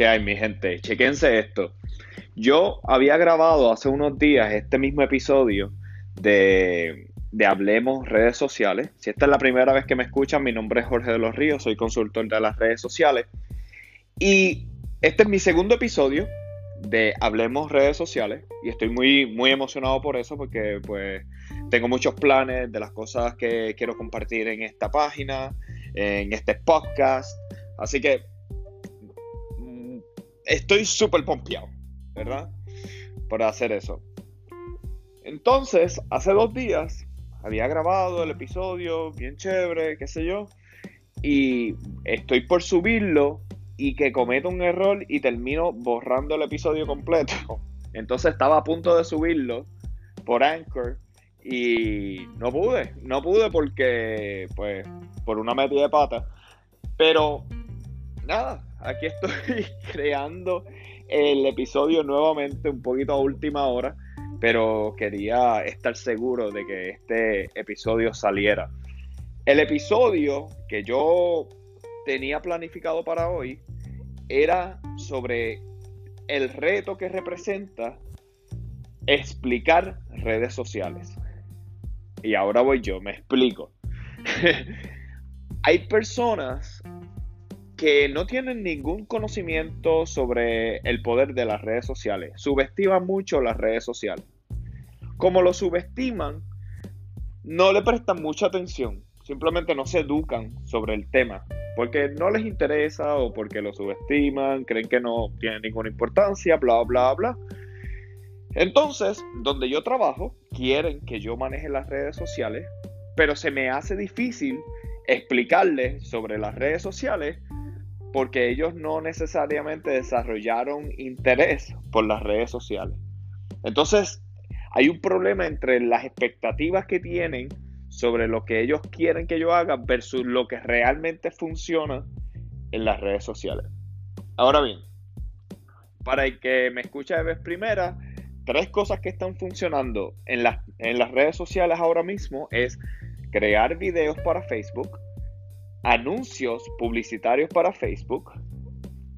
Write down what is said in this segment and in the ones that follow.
¿Qué hay, mi gente? Chequense esto. Yo había grabado hace unos días este mismo episodio de, de, Hablemos Redes Sociales. Si esta es la primera vez que me escuchan, mi nombre es Jorge de los Ríos, soy consultor de las redes sociales. Y este es mi segundo episodio de Hablemos Redes Sociales y estoy muy, muy emocionado por eso porque pues tengo muchos planes de las cosas que quiero compartir en esta página, en este podcast. Así que estoy súper pompeado, ¿verdad? Por hacer eso. Entonces, hace dos días había grabado el episodio, bien chévere, qué sé yo, y estoy por subirlo y que cometo un error y termino borrando el episodio completo. Entonces estaba a punto de subirlo por Anchor y no pude, no pude porque, pues, por una metida de pata. Pero, nada, aquí estoy creando el episodio nuevamente, un poquito a última hora, pero quería estar seguro de que este episodio saliera. El episodio que yo tenía planificado para hoy era sobre el reto que representa explicar redes sociales. Y ahora voy yo, me explico. Hay personas que no tienen ningún conocimiento sobre el poder de las redes sociales. Subestiman mucho las redes sociales. Como lo subestiman, no le prestan mucha atención. Simplemente no se educan sobre el tema. Porque no les interesa o porque lo subestiman, creen que no tiene ninguna importancia, bla, bla, bla. Entonces, donde yo trabajo, quieren que yo maneje las redes sociales, pero se me hace difícil explicarles sobre las redes sociales porque ellos no necesariamente desarrollaron interés por las redes sociales. Entonces, hay un problema entre las expectativas que tienen sobre lo que ellos quieren que yo haga versus lo que realmente funciona en las redes sociales. Ahora bien, para el que me escucha de vez primera, tres cosas que están funcionando en, en las redes sociales ahora mismo es crear videos para Facebook, anuncios publicitarios para Facebook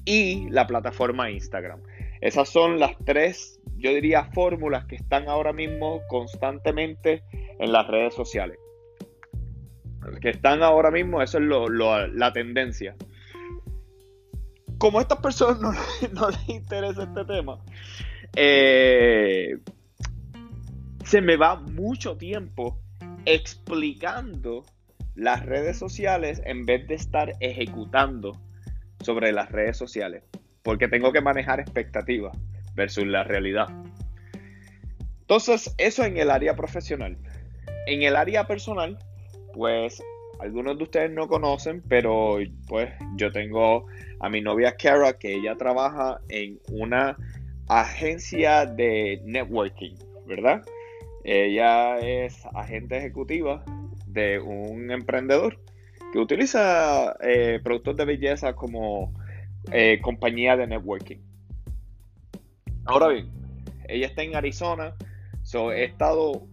y la plataforma Instagram. Esas son las tres, yo diría, fórmulas que están ahora mismo constantemente en las redes sociales. Que están ahora mismo, eso es la tendencia. Como a estas personas no, no les interesa este tema, eh, se me va mucho tiempo explicando las redes sociales en vez de estar ejecutando sobre las redes sociales, porque tengo que manejar expectativas versus la realidad. Entonces, eso en el área profesional. En el área personal, pues algunos de ustedes no conocen, pero pues yo tengo a mi novia Kara, que ella trabaja en una agencia de networking, ¿verdad? Ella es agente ejecutiva de un emprendedor que utiliza eh, productos de belleza como eh, compañía de networking. Ahora bien, ella está en Arizona, so he estado,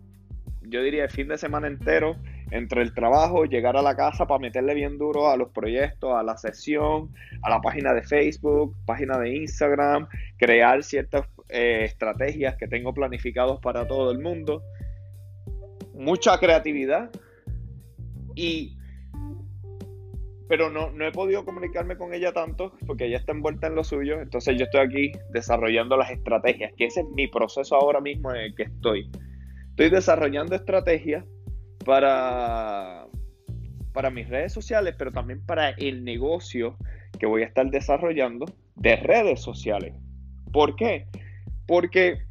yo diría, el fin de semana entero entre el trabajo, llegar a la casa para meterle bien duro a los proyectos, a la sesión, a la página de Facebook, página de Instagram, crear ciertas eh, estrategias que tengo planificados para todo el mundo. Mucha creatividad y pero no, no he podido comunicarme con ella tanto porque ella está envuelta en lo suyo. Entonces yo estoy aquí desarrollando las estrategias, que ese es mi proceso ahora mismo en el que estoy. Estoy desarrollando estrategias para, para mis redes sociales, pero también para el negocio que voy a estar desarrollando de redes sociales. ¿Por qué? Porque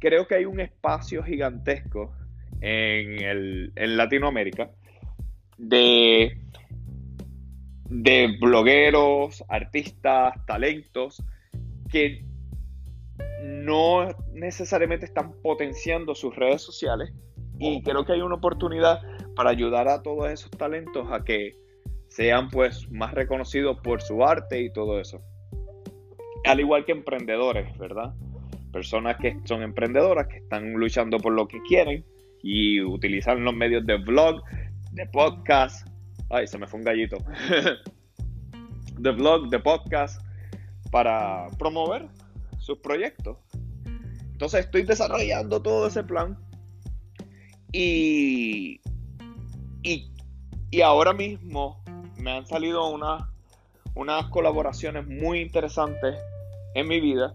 creo que hay un espacio gigantesco en, el, en Latinoamérica de, de blogueros, artistas, talentos que no necesariamente están potenciando sus redes sociales y creo que hay una oportunidad para ayudar a todos esos talentos a que sean pues más reconocidos por su arte y todo eso. Al igual que emprendedores, ¿verdad? Personas que son emprendedoras, que están luchando por lo que quieren y utilizan los medios de vlog, de podcast. Ay, se me fue un gallito. de vlog, de podcast, para promover sus proyectos. Entonces estoy desarrollando todo ese plan y, y, ahora mismo me han salido unas, unas colaboraciones muy interesantes en mi vida.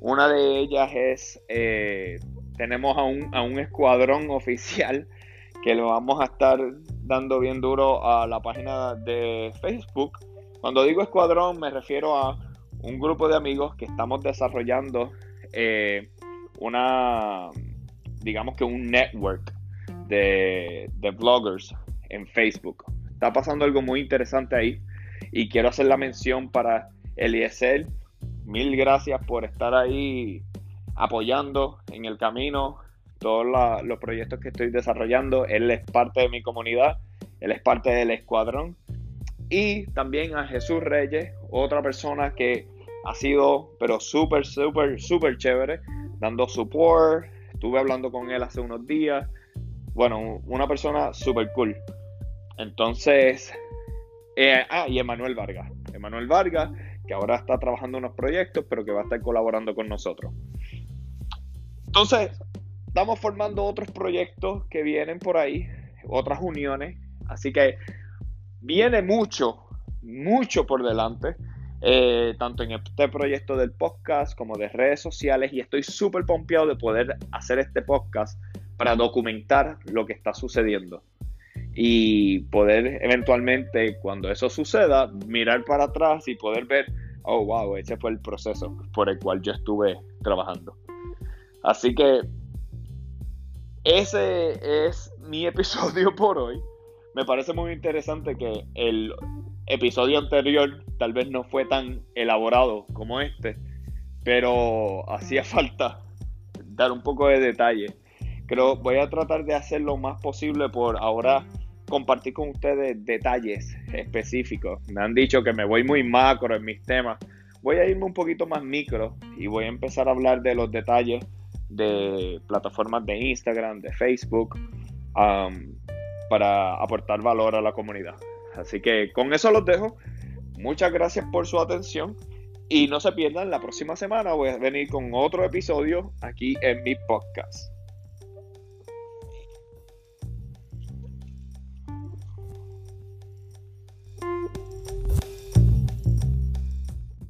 Una de ellas es, eh, tenemos a un, a un escuadrón oficial que lo vamos a estar dando bien duro a la página de Facebook. Cuando digo escuadrón me refiero a un grupo de amigos que estamos desarrollando eh, una, digamos que un network de, de bloggers en Facebook. Está pasando algo muy interesante ahí y quiero hacer la mención para Eliezer. Mil gracias por estar ahí apoyando en el camino todos los proyectos que estoy desarrollando. Él es parte de mi comunidad, él es parte del escuadrón. Y también a Jesús Reyes, otra persona que ha sido, pero súper, súper, súper chévere, dando support. Estuve hablando con él hace unos días. Bueno, una persona súper cool. Entonces, eh, ah, y Emanuel Vargas. Emanuel Vargas, que ahora está trabajando unos proyectos, pero que va a estar colaborando con nosotros. Entonces, estamos formando otros proyectos que vienen por ahí, otras uniones. Así que viene mucho, mucho por delante. Eh, tanto en este proyecto del podcast como de redes sociales y estoy súper pompeado de poder hacer este podcast para documentar lo que está sucediendo y poder eventualmente cuando eso suceda mirar para atrás y poder ver, oh wow, ese fue el proceso por el cual yo estuve trabajando. Así que ese es mi episodio por hoy. Me parece muy interesante que el episodio anterior tal vez no fue tan elaborado como este, pero hacía falta dar un poco de detalle. Creo voy a tratar de hacer lo más posible por ahora compartir con ustedes detalles específicos. Me han dicho que me voy muy macro en mis temas. Voy a irme un poquito más micro y voy a empezar a hablar de los detalles de plataformas de Instagram, de Facebook, para aportar valor a la comunidad. Así que con eso los dejo. Muchas gracias por su atención y no se pierdan, la próxima semana voy a venir con otro episodio aquí en mi podcast.